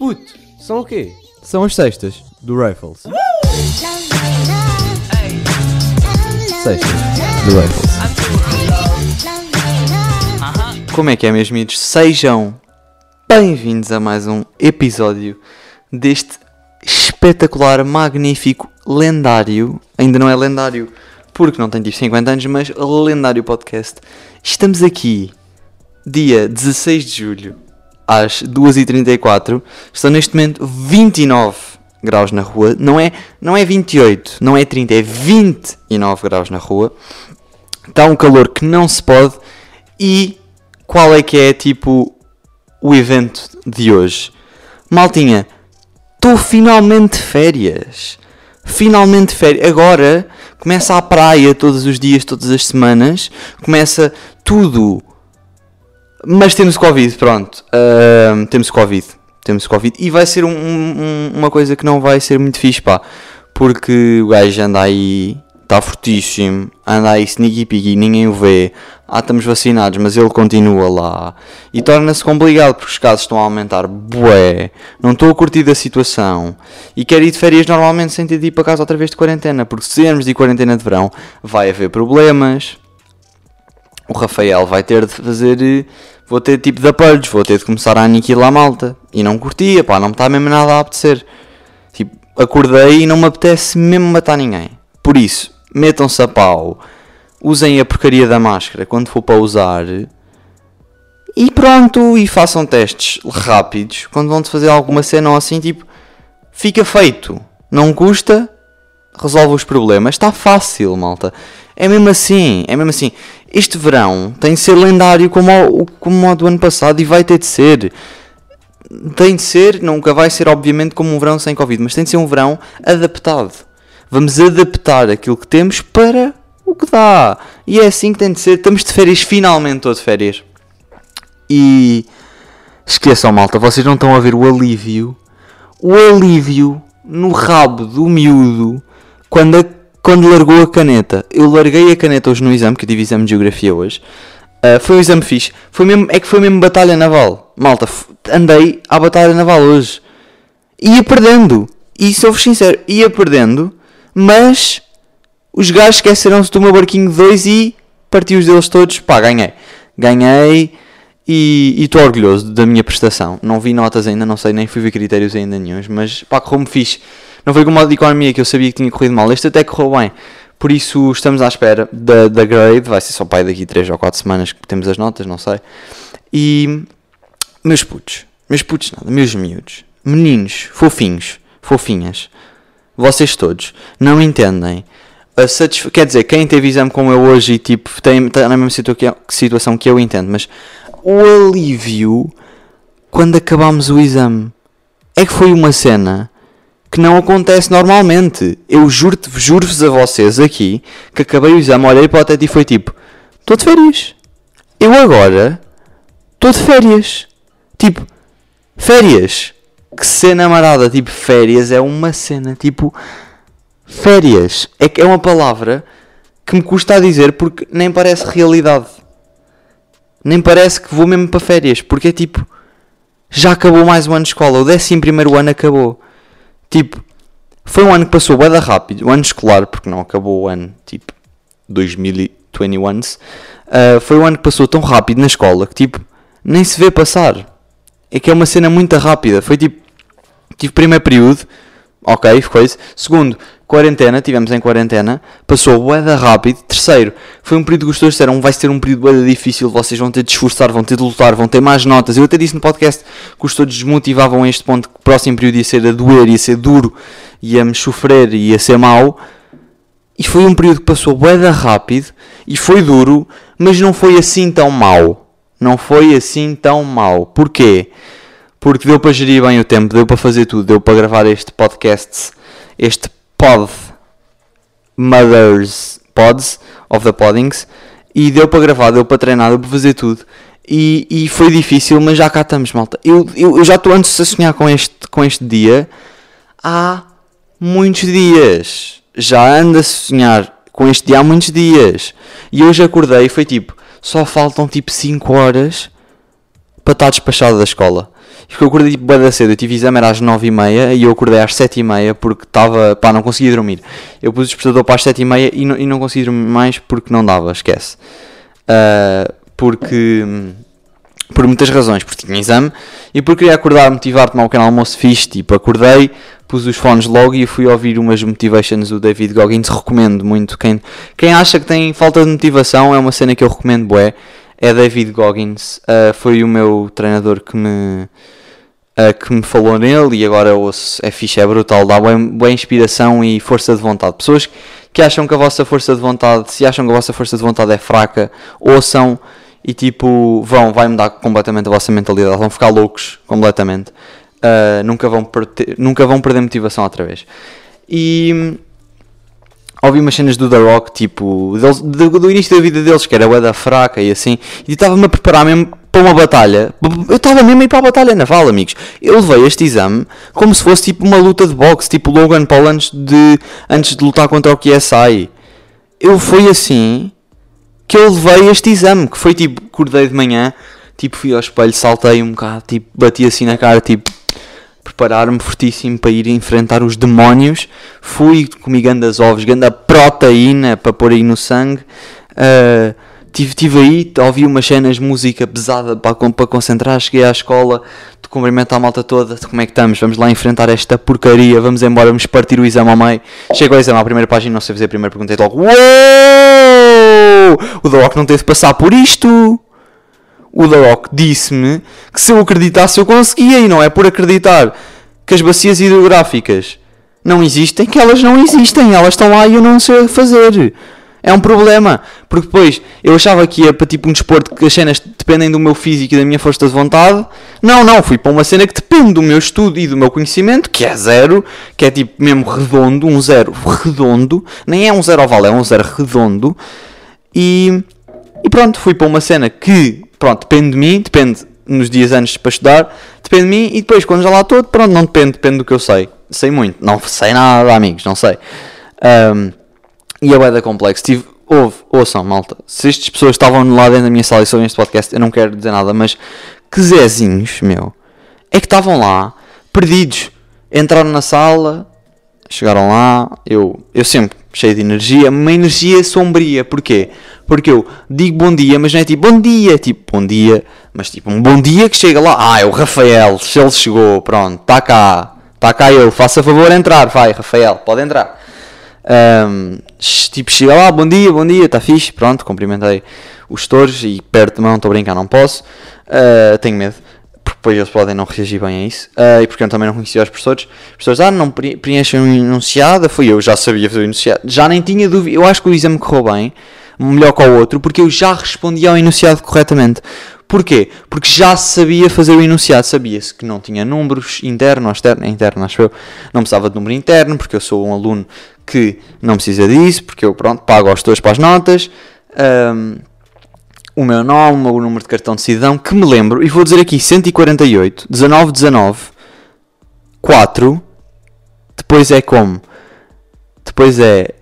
Puto, são o quê? São as sextas do Rifles. Sextas do Rifles. Como é que é, meus amigos? Sejam bem-vindos a mais um episódio deste espetacular, magnífico, lendário. Ainda não é lendário porque não tem tipo 50 anos, mas lendário podcast. Estamos aqui, dia 16 de julho, às 2h34. Estão neste momento 29 graus na rua. Não é, não é 28, não é 30, é 29 graus na rua. Está um calor que não se pode. E qual é que é tipo o evento de hoje? Maltinha, estou finalmente de férias. Finalmente de férias. Agora começa a praia todos os dias, todas as semanas. Começa tudo. Mas temos Covid, pronto. Ahm, temos Covid. Temos Covid. E vai ser um- um- uma coisa que não vai ser muito fixe, pá. Porque o gajo anda aí. Está fortíssimo. Anda aí sneaky piggy, ninguém o vê. Ah, estamos vacinados, mas ele continua lá. E torna-se complicado porque os casos estão a aumentar. Bué. Não estou a curtir da situação. E quero ir de férias normalmente sem ter de ir para casa outra vez de quarentena. Porque se irmos de quarentena de verão, vai haver problemas o Rafael vai ter de fazer. eh, Vou ter tipo de apelhos, vou ter de começar a aniquilar a malta. E não curtia, pá, não me está mesmo nada a apetecer. Tipo, acordei e não me apetece mesmo matar ninguém. Por isso, metam-se a pau, usem a porcaria da máscara quando for para usar. E pronto, e façam testes rápidos. Quando vão fazer alguma cena ou assim, tipo, fica feito. Não custa, resolve os problemas. Está fácil, malta. É mesmo assim, é mesmo assim. Este verão tem de ser lendário como o, como do ano passado e vai ter de ser. Tem de ser, nunca vai ser obviamente como um verão sem Covid, mas tem de ser um verão adaptado. Vamos adaptar aquilo que temos para o que dá. E é assim que tem de ser. Estamos de férias, finalmente estou de férias. E esqueçam, malta, vocês não estão a ver o alívio. O alívio no rabo do miúdo quando, a- quando largou a caneta. Eu larguei a caneta hoje no exame, que eu tive exame de geografia hoje. Ah, foi um exame fixe. Foi mesmo, é que foi mesmo batalha naval. Malta, andei à batalha naval hoje. Ia perdendo. E sou-vos sincero, ia perdendo. Mas os gajos esqueceram-se do meu barquinho 2 e parti os deles todos. Pá, ganhei. Ganhei e estou orgulhoso da minha prestação. Não vi notas ainda, não sei, nem fui ver critérios ainda nenhums, mas pá, correu-me fixe. Não foi como a de economia que eu sabia que tinha corrido mal. Este até correu bem. Por isso estamos à espera da, da grade. Vai ser só pai daqui 3 ou 4 semanas que temos as notas, não sei. E meus putos, meus putos nada, meus miúdos, meninos, fofinhos, fofinhas, vocês todos não entendem Quer dizer, quem teve exame como eu hoje e tipo tem, está na mesma situa- situação que eu entendo, mas o alívio quando acabámos o exame é que foi uma cena que não acontece normalmente. Eu juro-te- juro-vos a vocês aqui que acabei o exame, olhei para o teto e foi tipo: estou de férias. Eu agora estou de férias. Tipo, férias. Que cena marada. Tipo, férias é uma cena. Tipo, férias. É que é uma palavra que me custa a dizer porque nem parece realidade. Nem parece que vou mesmo para férias. Porque é tipo, já acabou mais um ano de escola. O 11 ano acabou. Tipo, foi um ano que passou bem rápido. O ano escolar, porque não acabou o ano tipo 2021. Uh, foi um ano que passou tão rápido na escola que tipo, nem se vê passar. É que é uma cena muito rápida. Foi tipo, tive primeiro período, ok, coisa. Segundo, quarentena, tivemos em quarentena, passou bué da rápido. Terceiro, foi um período gostoso, disseram, vai ser um período bué da difícil, vocês vão ter de esforçar, vão ter de lutar, vão ter mais notas. Eu até disse no podcast que os todos desmotivavam a este ponto que o próximo período ia ser a doer, ia ser duro, ia-me sofrer, ia ser mau. E foi um período que passou bué da rápido e foi duro, mas não foi assim tão mau. Não foi assim tão mau. Porquê? Porque deu para gerir bem o tempo, deu para fazer tudo, deu para gravar este podcast, este pod, Mothers Pods of the Poddings, e deu para gravar, deu para treinar, deu para fazer tudo. E, e foi difícil, mas já cá estamos, malta. Eu, eu, eu já estou antes a sonhar com este, com este dia há muitos dias. Já ando a sonhar com este dia há muitos dias. E hoje acordei e foi tipo, só faltam tipo 5 horas para estar despachado da escola. Porque eu acordei tipo, da cedo, eu tive exame era às 9h30 e eu acordei às 7h30 porque estava, pá, não conseguia dormir. Eu pus o despertador para as 7h30 e não, e não consegui dormir mais porque não dava, esquece. Ah, porque, por muitas razões, porque tinha exame e porque queria acordar, motivar, tomar um pequeno almoço fixe, tipo, acordei, pus os fones logo e fui ouvir umas motivations do David Goggins, recomendo muito. Quem, quem acha que tem falta de motivação é uma cena que eu recomendo, bué, é David Goggins, Ah, foi o meu treinador que me uh, que me falou nele e agora ouço, é é brutal, dá boa, boa inspiração e força de vontade. Pessoas que acham que a vossa força de vontade, se acham que a vossa força de vontade é fraca, ouçam e tipo, vão, vai mudar completamente a vossa mentalidade, vão ficar loucos completamente. Uh, nunca, vão perder, nunca vão perder motivação outra vez. E ouvi umas cenas do The Rock, tipo, do, do início da vida deles, que era da fraca e assim, e estava-me a preparar mesmo para uma batalha. Eu estava mesmo a ir para a batalha naval, amigos. Eu levei este exame como se fosse tipo uma luta de boxe, tipo Logan Paul antes de, antes de lutar contra o QSI. Eu fui assim que eu levei este exame, que foi tipo, acordei de manhã, tipo, fui ao espelho, saltei um bocado, tipo, bati assim na cara, tipo, preparar-me fortíssimo para ir enfrentar os demónios. Fui, comi gandas ovos, ganda proteína para pôr aí no sangue. Ah, tive, tive aí, ouvi umas cenas, música pesada para, para concentrar. Cheguei à escola, de cumprimentar a malta toda. Como é que estamos? Vamos lá enfrentar esta porcaria. Vamos embora, vamos partir o exame ao meio. Chego ao exame à primeira página, não sei fazer a primeira pergunta. E logo, uou! O The Rock não teve de passar por isto o The Rock disse-me que se eu acreditasse eu conseguia e não é por acreditar que as bacias hidrográficas não existem que elas não existem, elas estão lá e eu não sei fazer. É um problema, porque depois eu achava que ia para tipo um desporto que as cenas dependem do meu físico e da minha força de vontade. Não, não, fui para uma cena que depende do meu estudo e do meu conhecimento, que é zero, que é tipo mesmo redondo, um zero redondo, nem é um zero oval, é um zero redondo. E, e pronto, fui para uma cena que, pronto, depende de mim, depende nos dias antes para estudar, depende de mim e depois quando já lá estou, pronto, não depende, depende do que eu sei. Sei muito, não sei nada, amigos, não sei. Ahm, e é bué da complexo. Tive, houve, ouçam, malta, se estas pessoas estavam lá dentro da minha sala e sobre este podcast, eu não quero dizer nada, mas que zezinhos, meu, é que estavam lá, perdidos. Entraram na sala, chegaram lá, eu, eu sempre cheio de energia, uma energia sombria, porquê? Porque eu digo bom dia, mas não é tipo bom dia, tipo bom dia, mas tipo um bom dia que chega lá, ah, é o Rafael, se ele chegou, pronto, está cá, está cá ele, faça favor entrar, vai, Rafael, pode entrar. Ahm, tipo, chega lá, bom dia, bom dia, está fixe, pronto, cumprimentei os gestores e perto de mão, estou a brincar, não posso, Ah, tenho medo, porque depois eles podem não reagir bem a isso, Ah, e porque eu também não conhecia os professores, os professores, ah, não pre- preenchem um enunciado, fui eu, já sabia fazer o enunciado, já nem tinha dúvida, eu acho que o exame correu bem, melhor que o outro, porque eu já respondia ao enunciado corretamente. Porquê? Porque já sabia fazer o enunciado, sabia-se que não tinha números interno ou externo, é interno acho eu, não precisava de número interno, porque eu sou um aluno que não precisa disso, porque eu, pronto, pago aos todos para as notas, ahm, o meu nome, o número de cartão de cidadão, que me lembro, e vou dizer aqui 148, 19, 19, 4, depois é como? Depois é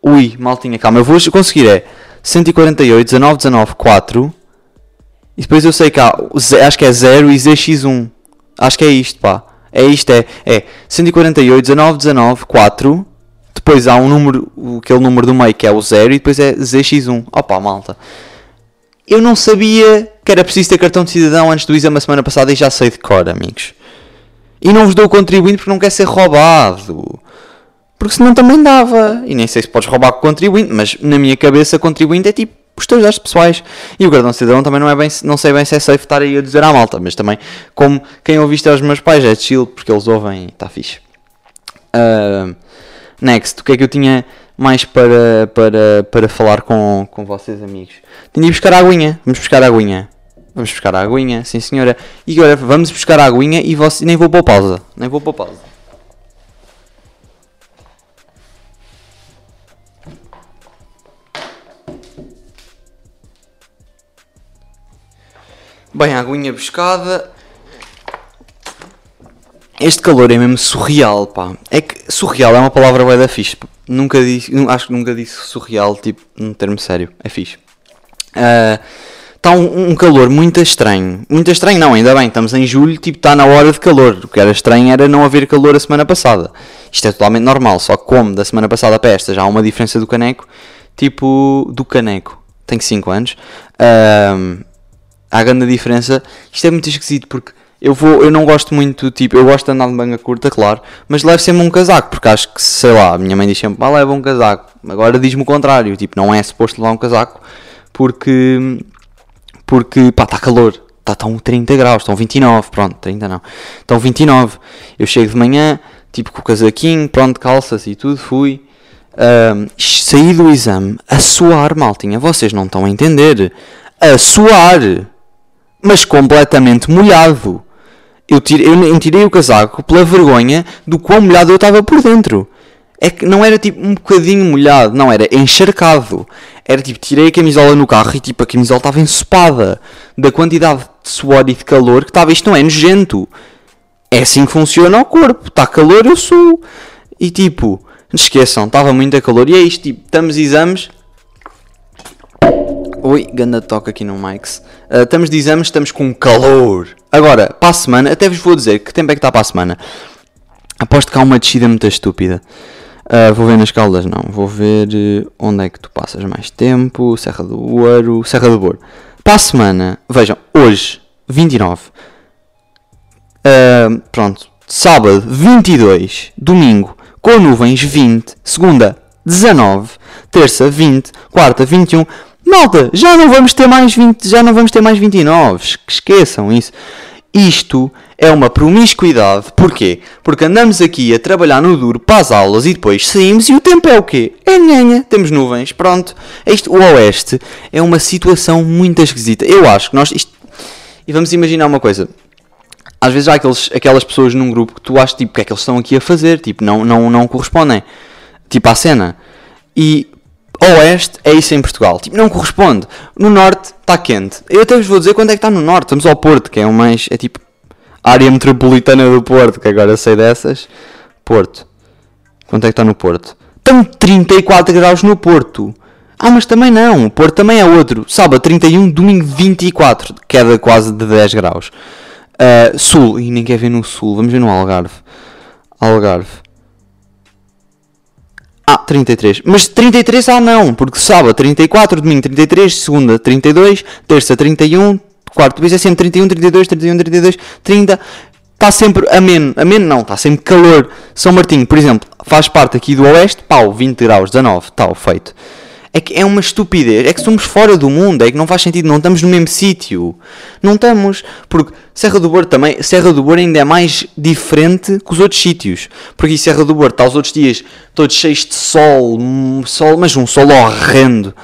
Ui, maltinha, calma, eu vou conseguir é 148, 19, 19, 4 e depois eu sei que há, acho que é 0 e ZX1 acho que é isto, pá é isto, é, é 148, 19, 19, 4 depois há um número, aquele número do meio que é o 0 e depois é ZX1 opa, malta. Eu não sabia que era preciso ter cartão de cidadão antes do exame a semana passada e já sei de cor, amigos. E não vos dou o contribuinte porque não quer ser roubado. Porque senão também dava. E nem sei se podes roubar com o contribuinte, mas na minha cabeça contribuinte é tipo os teus dados pessoais. E o cartão cidadão também não é bem, não sei bem se é safe estar aí a dizer à malta, mas também, como quem ouviste aos meus pais, é chill, porque eles ouvem e está fixe. Ah, next, o que é que eu tinha mais para, para, para falar com, com vocês, amigos? Tinha de buscar a aguinha. Vamos buscar a aguinha. Vamos buscar a aguinha, sim senhora. E agora vamos buscar a aguinha e você, nem vou pôr pausa. Nem vou pôr pausa. Bem, a aguinha buscada. Este calor é mesmo surreal, pá. É que surreal é uma palavra bué da fixe. Nunca disse, acho que nunca disse surreal, tipo, num termo sério. É fixe. Está está um, um calor muito estranho. Muito estranho, não, ainda bem, estamos em julho, tipo, está na hora de calor. O que era estranho era não haver calor a semana passada. Isto é totalmente normal, só que como da semana passada para esta já há uma diferença do caneco, tipo, do caneco. Tenho 5 anos. ahm, há grande diferença. Isto é muito esquisito porque eu vou, eu não gosto muito, tipo, eu gosto de andar de manga curta, claro, mas levo sempre um casaco, porque acho que, sei lá, a minha mãe diz sempre, ah, leva um casaco. Agora diz-me o contrário, tipo, não é suposto levar um casaco, porque, porque, pá, está calor. Está, estão 30 graus, estão 29, pronto, 30 não. Estão 29. Eu chego de manhã, tipo, com o casaquinho, pronto, calças e tudo, fui. Ahm, saí do exame a suar, maltinha. Vocês não estão a entender. A suar. Mas completamente molhado. Eu tirei, eu tirei o casaco pela vergonha do quão molhado eu estava por dentro. É que não era tipo um bocadinho molhado, não, era encharcado. Era tipo, tirei a camisola no carro e tipo, a camisola estava ensopada da quantidade de suor e de calor que estava. Isto não é nojento. É assim que funciona o corpo. Está calor, eu sou. E tipo, esqueçam, estava muito a calor. E é isto, tipo, estamos exames. Oi, ganda toca aqui no Mike's. Ah, estamos de exames, estamos com calor. Agora, para a semana, até vos vou dizer que tempo é que está para a semana. Aposto que há uma descida muito estúpida. Ah, vou ver nas caldas, não. Vou ver eh, onde é que tu passas mais tempo. Serra do Ouro, Serra do Boro. Para a semana, vejam, hoje, 29. Ah, pronto, sábado, 22. Domingo, com nuvens, 20. Segunda, 19. Terça, 20. Quarta, 21. Malta, já não vamos ter mais 20, já não vamos ter mais 29. Es- Esqueçam isso. Isto é uma promiscuidade. Porquê? Porque andamos aqui a trabalhar no duro para as aulas e depois saímos e o tempo é o quê? É nhanha. Temos nuvens. Pronto. Isto, o Oeste é uma situação muito esquisita. Eu acho que nós... Isto, e vamos imaginar uma coisa. Às vezes há aqueles, aquelas pessoas num grupo que tu achas tipo, o que é que eles estão aqui a fazer? Tipo, não, não, não correspondem. Tipo, à cena. E Oeste é isso em Portugal. Tipo, não corresponde. No Norte está quente. Eu até vos vou dizer quando é que está no Norte. Estamos ao Porto, que é o mais. É tipo. área metropolitana do Porto, que agora sei dessas. Porto. Quanto é que está no Porto? Estão 34 graus no Porto. Ah, mas também não. O Porto também é outro. Sábado 31, domingo 24. Queda quase de 10 graus. Ah, sul. E nem quer ver no Sul. Vamos ver no Algarve. Algarve. Ah, 33. Mas 33 ah não, porque sábado 34, domingo 33, segunda 32, terça 31, quarto depois é sempre 31, 32, 31, 32, 30. Está sempre ameno, ameno não, está sempre calor. São Martinho, por exemplo, faz parte aqui do Oeste, pau, 20 graus, 19, tal, feito. É que é uma estupidez, é que somos fora do mundo, é que não faz sentido, não estamos no mesmo sítio. Não estamos, porque Serra do Boro também, Serra do Boro ainda é mais diferente que os outros sítios. Porque em Serra do Boro está os outros dias todos cheios de sol, sol, mas um sol horrendo,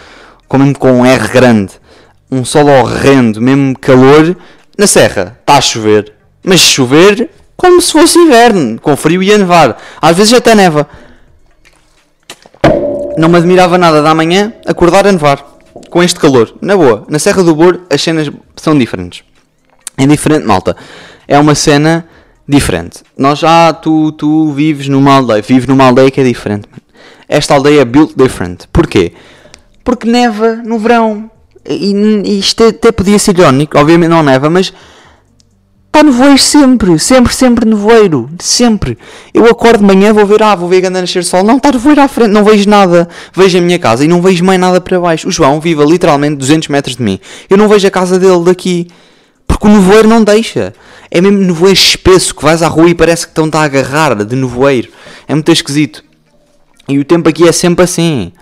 com mesmo com um R grande. Um sol horrendo, mesmo calor. Na Serra está a chover, mas chover como se fosse inverno, com frio e a nevar. Às vezes até neva. Não me admirava nada da manhã acordar a nevar. Com este calor. Na boa. Na Serra do Boro as cenas são diferentes. É diferente, malta. É uma cena diferente. Nós já, tu, tu vives numa aldeia. Vives numa aldeia que é diferente. Esta aldeia é built different. Porquê? Porque neva no verão. E, e isto até podia ser irónico. Obviamente não neva, mas Está nevoeiro sempre, sempre, sempre nevoeiro, sempre. Eu acordo de manhã, vou ver, ah, vou ver a nascer sol. Não, está nevoeiro à frente, não vejo nada. Vejo a minha casa e não vejo mais nada para baixo. O João vive a literalmente 200 metros de mim. Eu não vejo a casa dele daqui. Porque o nevoeiro não deixa. É mesmo nevoeiro espesso, que vais à rua e parece que estão-te a agarrar de nevoeiro. É muito esquisito. E o tempo aqui é sempre assim.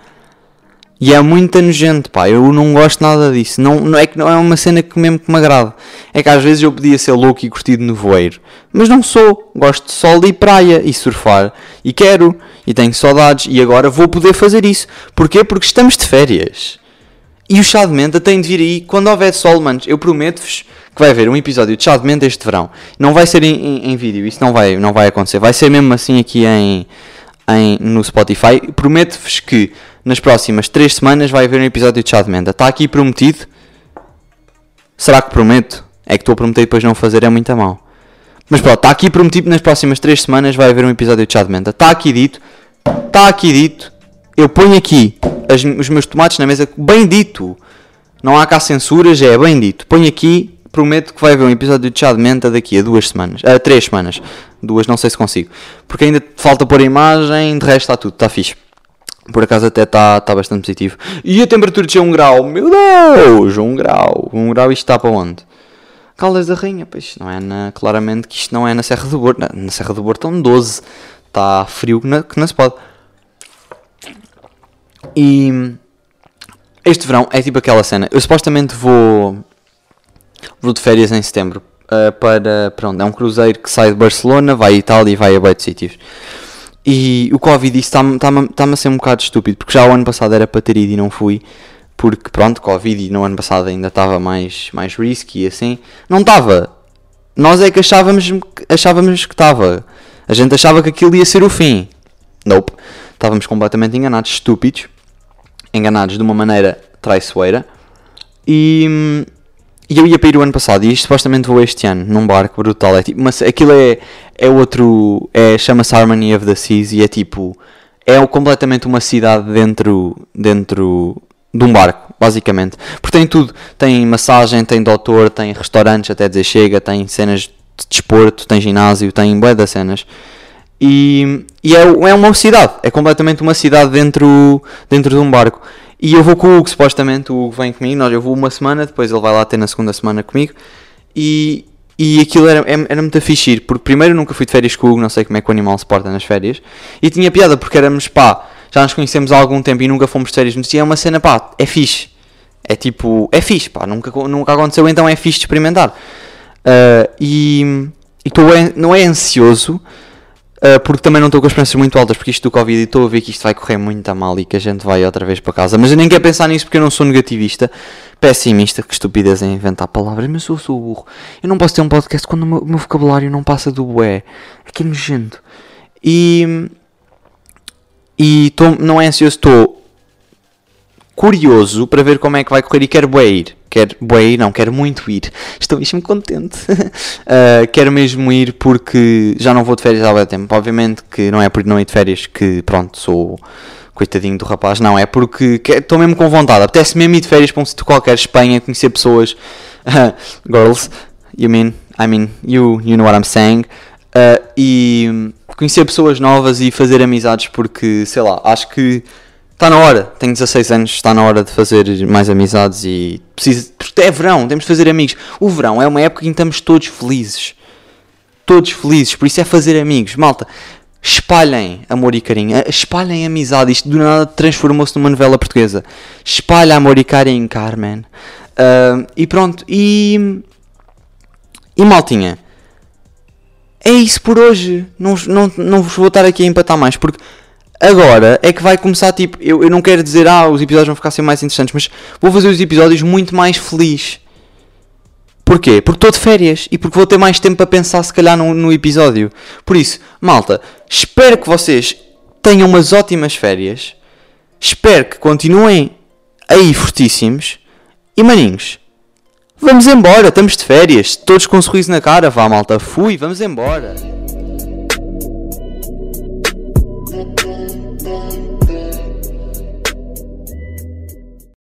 E é muito nojento, pá. Eu não gosto nada disso. Não, não é que não é uma cena que mesmo que me agrada. É que às vezes eu podia ser louco e curtido no voeiro. Mas não sou. Gosto de sol e praia e surfar. E quero. E tenho saudades. E agora vou poder fazer isso. Porquê? Porque estamos de férias. E o chá de menta tem de vir aí quando houver sol, manos. Eu prometo-vos que vai haver um episódio de chá de menta este verão. Não vai ser em, em- em vídeo. Isso não vai, não vai acontecer. Vai ser mesmo assim aqui em, em- no Spotify. Prometo-vos que nas próximas 3 semanas vai haver um episódio de chá de menta. Está aqui prometido. Será que prometo? É que estou a prometer depois não fazer é muito a mal. Mas pronto, está aqui prometido nas próximas 3 semanas vai haver um episódio de chá de menta. Está aqui dito. Está aqui dito. Eu ponho aqui as- os meus tomates na mesa. Bem dito. Não há cá censuras, é bem dito. Põe aqui, prometo que vai haver um episódio de Chá de Menta daqui a duas semanas. A três semanas. Duas, não sei se consigo. Porque ainda falta pôr a imagem, de resto está tudo, está fixe. Por acaso até está tá bastante positivo. E a temperatura de 1 grau, meu Deus, 1 grau. 1 grau isto está para onde? Caldas da Rainha, pois não é na, claramente que isto não é na Serra do Bordo. Na, na Serra do Bordo estão 12. Está frio que, na, que não se pode. E este verão é tipo aquela cena. Eu supostamente vou, vou de férias em setembro uh, para, onde? É um cruzeiro que sai de Barcelona, vai a Itália e vai a Beito Sítios. E o Covid está-me está está a ser um bocado estúpido, porque já o ano passado era para ter ido e não fui. Porque pronto, Covid e no ano passado ainda estava mais, mais risky e assim. Não estava. Nós é que achávamos, achávamos que estava. A gente achava que aquilo ia ser o fim. Nope. Estávamos completamente enganados, estúpidos enganados de uma maneira traiçoeira. E, e eu ia para ir o ano passado e supostamente vou este ano num barco brutal. É tipo, mas aquilo é, é outro. É, Chama-se Harmony of the Seas e é tipo. É completamente uma cidade dentro, dentro de um barco, basicamente. Porque tem tudo. Tem massagem, tem doutor, tem restaurantes, até dizer chega, tem cenas de desporto, tem ginásio, tem bué das cenas. E, e é, é uma cidade, é completamente uma cidade dentro, dentro de um barco. E eu vou com o Hugo, supostamente, o Hugo vem comigo, nós, eu vou uma semana, depois ele vai lá ter na segunda semana comigo. E, e aquilo era, era muito fixe ir, porque primeiro nunca fui de férias com o Hugo, não sei como é que o animal se porta nas férias. E tinha piada, porque éramos, pá, já nos conhecemos há algum tempo e nunca fomos de férias, mas é uma cena, pá, é fixe. É tipo, é fixe, pá, nunca, nunca aconteceu, então é fixe de experimentar. Uh, e, e tô, não é ansioso, porque também não estou com as esperanças muito altas, porque isto do Covid e estou a ver que isto vai correr muito a mal e que a gente vai outra vez para casa. Mas eu nem quero pensar nisso porque eu não sou negativista, pessimista, que estupidez em inventar palavras, mas eu sou burro. Eu não posso ter um podcast quando o meu, o meu vocabulário não passa do bué. É que é nojento. E. E tô, não é ansioso, estou curioso para ver como é que vai correr e quero bué ir. Quero bué ir, não, quero muito ir. Estou mesmo contente. uh, quero mesmo ir porque já não vou de férias há muito tempo. Obviamente que não é por não ir de férias que, pronto, sou coitadinho do rapaz. Não, é porque estou mesmo com vontade. Apetece mesmo ir de férias para um sítio qualquer, Espanha, conhecer pessoas. girls, you mean, I mean, you, you know what I'm saying. Uh, e conhecer pessoas novas e fazer amizades porque, sei lá, acho que Está na hora, tenho 16 anos, está na hora de fazer mais amizades e preciso. É verão, temos de fazer amigos. O verão é uma época em que estamos todos felizes. Todos felizes, por isso é fazer amigos. Malta, espalhem amor e carinho, eh, espalhem amizade. Isto do nada transformou-se numa novela portuguesa. Espalha amor e carinho, Carmen. Uh, e pronto, e. E maltinha. É isso por hoje. Não, não, não vos vou estar aqui a empatar mais porque Agora é que vai começar, tipo, eu, eu não quero dizer, ah, os episódios vão ficar sempre mais interessantes, mas vou fazer os episódios muito mais feliz. Porquê? Porque estou de férias e porque vou ter mais tempo para pensar, se calhar, no, no episódio. Por isso, malta, espero que vocês tenham umas ótimas férias. Espero que continuem aí fortíssimos. E maninhos, vamos embora, estamos de férias. Todos com um sorriso na cara, vá malta, fui, vamos embora.